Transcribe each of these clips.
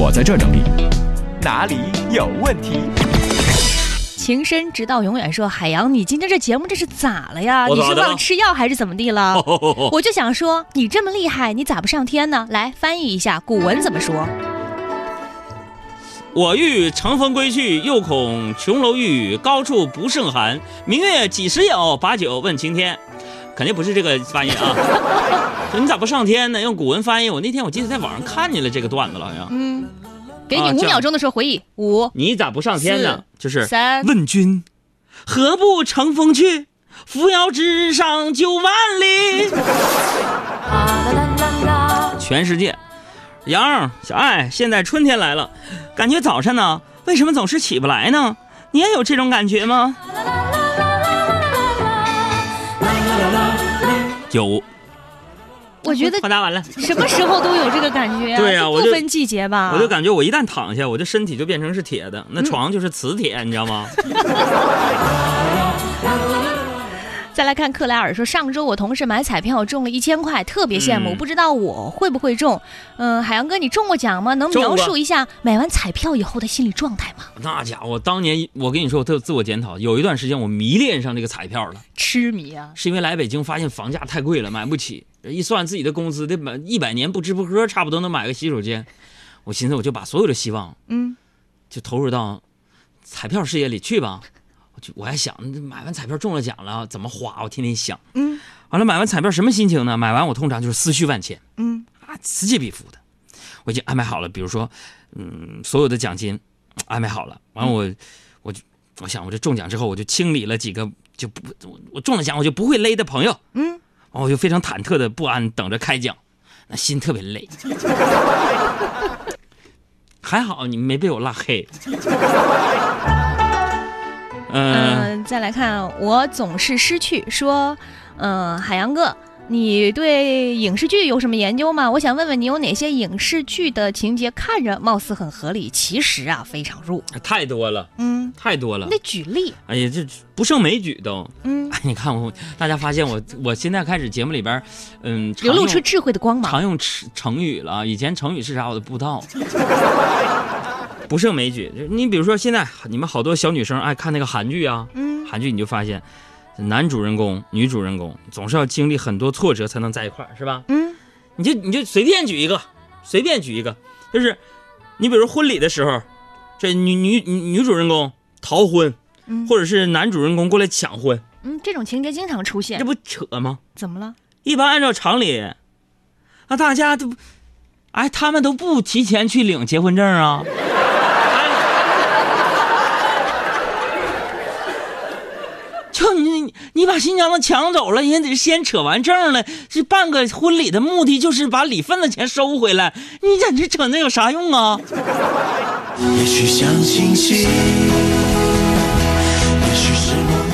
我在这儿整理。哪里有问题？情深直到永远说海洋，你今天这节目这是咋了呀？你是忘了吃药还是怎么地了？我就想说，你这么厉害，你咋不上天呢？来翻译一下古文怎么说？我欲乘风归去，又恐琼楼玉宇，高处不胜寒。明月几时有？把酒问青天。肯定不是这个翻译啊！说 你咋不上天呢？用古文翻译。我那天我记得在网上看见了这个段子了，好像。嗯，给你五秒钟的时候回忆，五、你咋不上天呢？就是三问君，何不乘风去？扶摇直上九万里。全世界，杨小爱，现在春天来了，感觉早晨呢，为什么总是起不来呢？你也有这种感觉吗？有，我觉得回答完了，什么时候都有这个感觉啊？对呀我不分季节吧？我就感觉我一旦躺下，我这身体就变成是铁的，嗯那床就是磁铁，你知道吗？再来看克莱尔说，上周我同事买彩票中了一千块，特别羡慕，嗯不知道我会不会中。嗯、海洋哥，你中过奖吗？能描述一下买完彩票以后的心理状态吗？那家伙，当年我跟你说，我特自我检讨，有一段时间我迷恋上这个彩票了，痴迷啊！是因为来北京发现房价太贵了，买不起，一算自己的工资得买一百年不吃不喝，差不多能买个洗手间。我寻思，我就把所有的希望嗯，就投入到彩票事业里去吧。我就我还想，买完彩票中了奖了怎么花？我天天想。嗯，完了买完彩票什么心情呢？买完我通常就是思绪万千。嗯啊，此起彼伏的。我已经安排好了，比如说，嗯，所有的奖金安排好了。完了我，我就我想，我这中奖之后，我就清理了几个就不我我中了奖我就不会勒的朋友。嗯，完我就非常忐忑的不安，等着开奖，那心特别累。还好你没被我拉黑。嗯、嗯、再来看，我总是失去说，嗯、海洋哥，你对影视剧有什么研究吗？我想问问你有哪些影视剧的情节看着貌似很合理，其实啊非常弱。太多了，嗯，太多了你。得举例。哎呀，这不胜枚举都。嗯，哎，你看我，大家发现我，我现在开始节目里边，嗯，流露出智慧的光芒。常用成成语了。以前成语是啥我都不知道。不胜枚举，就你比如说现在你们好多小女生爱看那个韩剧啊，嗯韩剧你就发现，男主人公、女主人公总是要经历很多挫折才能在一块儿，是吧？嗯你就你就随便举一个，随便举一个，就是你比如婚礼的时候，这女女女女主人公逃婚，嗯或者是男主人公过来抢婚，嗯，这种情节经常出现这。不扯吗？怎么了？一般按照常理，啊，大家都，哎，他们都不提前去领结婚证啊。就你你把新娘子抢走了，人家得先扯完证了，这办个婚礼的目的就是把礼份子钱收回来，你在这扯那有啥用啊？也许像星星，也许是梦。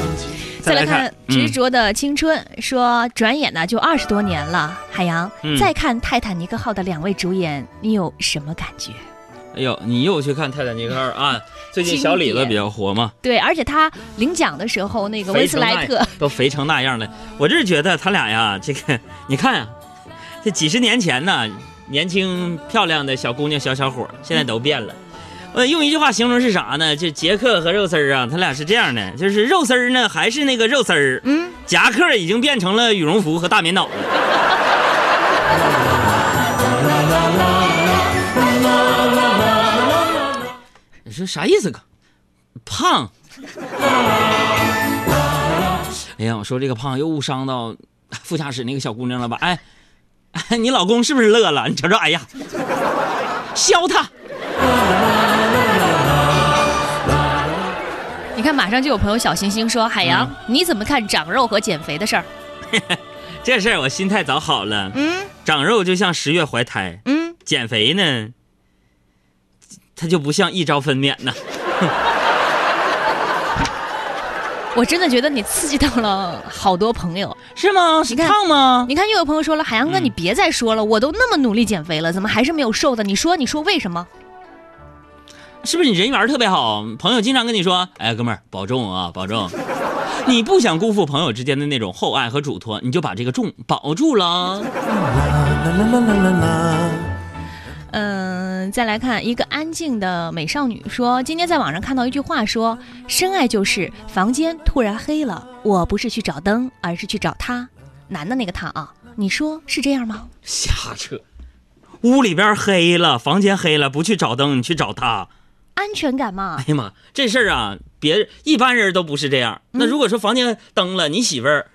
再来看看执着的青春，说转眼呢就二十多年了。海洋，嗯再看《泰坦尼克号》的两位主演，你有什么感觉？哎呦，你又去看《泰坦尼克号》啊？最近小李子比较火嘛，对，而且他领奖的时候，那个温斯莱特肥，都肥成那样了。我这是觉得他俩呀，这个 你看啊，这几十年前呢，年轻漂亮的小姑娘、小小伙儿，现在都变了。呃，用一句话形容是啥呢？就杰克和肉丝儿啊，他俩是这样的，就是肉丝儿呢还是那个肉丝儿，嗯，夹克已经变成了羽绒服和大棉袄了。啥意思哥？胖。哎呀，我说这个胖又误伤到副驾驶那个小姑娘了吧？哎，哎，你老公是不是乐了？你瞅瞅，哎呀，削他！你看，马上就有朋友小星星说：“海洋，嗯你怎么看长肉和减肥的事儿 这事儿我心态早好了？”。嗯长肉就像十月怀胎，嗯，减肥呢，它就不像一朝分娩呢。我真的觉得你刺激到了好多朋友。是吗？是你看胖吗？你看，又有朋友说了：“海洋哥，嗯你别再说了，我都那么努力减肥了，怎么还是没有瘦的？你说，你说为什么？”是不是你人缘特别好？朋友经常跟你说：“哎，哥们儿，保重啊，保重。” 你不想辜负朋友之间的那种厚爱和嘱托，你就把这个重保住了。嗯，再来看一个安静的美少女说，今天在网上看到一句话说，深爱就是房间突然黑了，我不是去找灯，而是去找他，男的那个他啊，你说是这样吗？瞎扯，屋里边黑了，房间黑了，不去找灯，你去找他。安全感嘛哎，呀妈，这事儿啊，别一般人都不是这样。那如果说房间灯了，你媳妇儿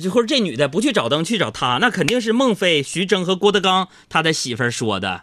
就或者这女的不去找灯，去找他，那肯定是孟非、徐峥和郭德纲他的媳妇儿说的。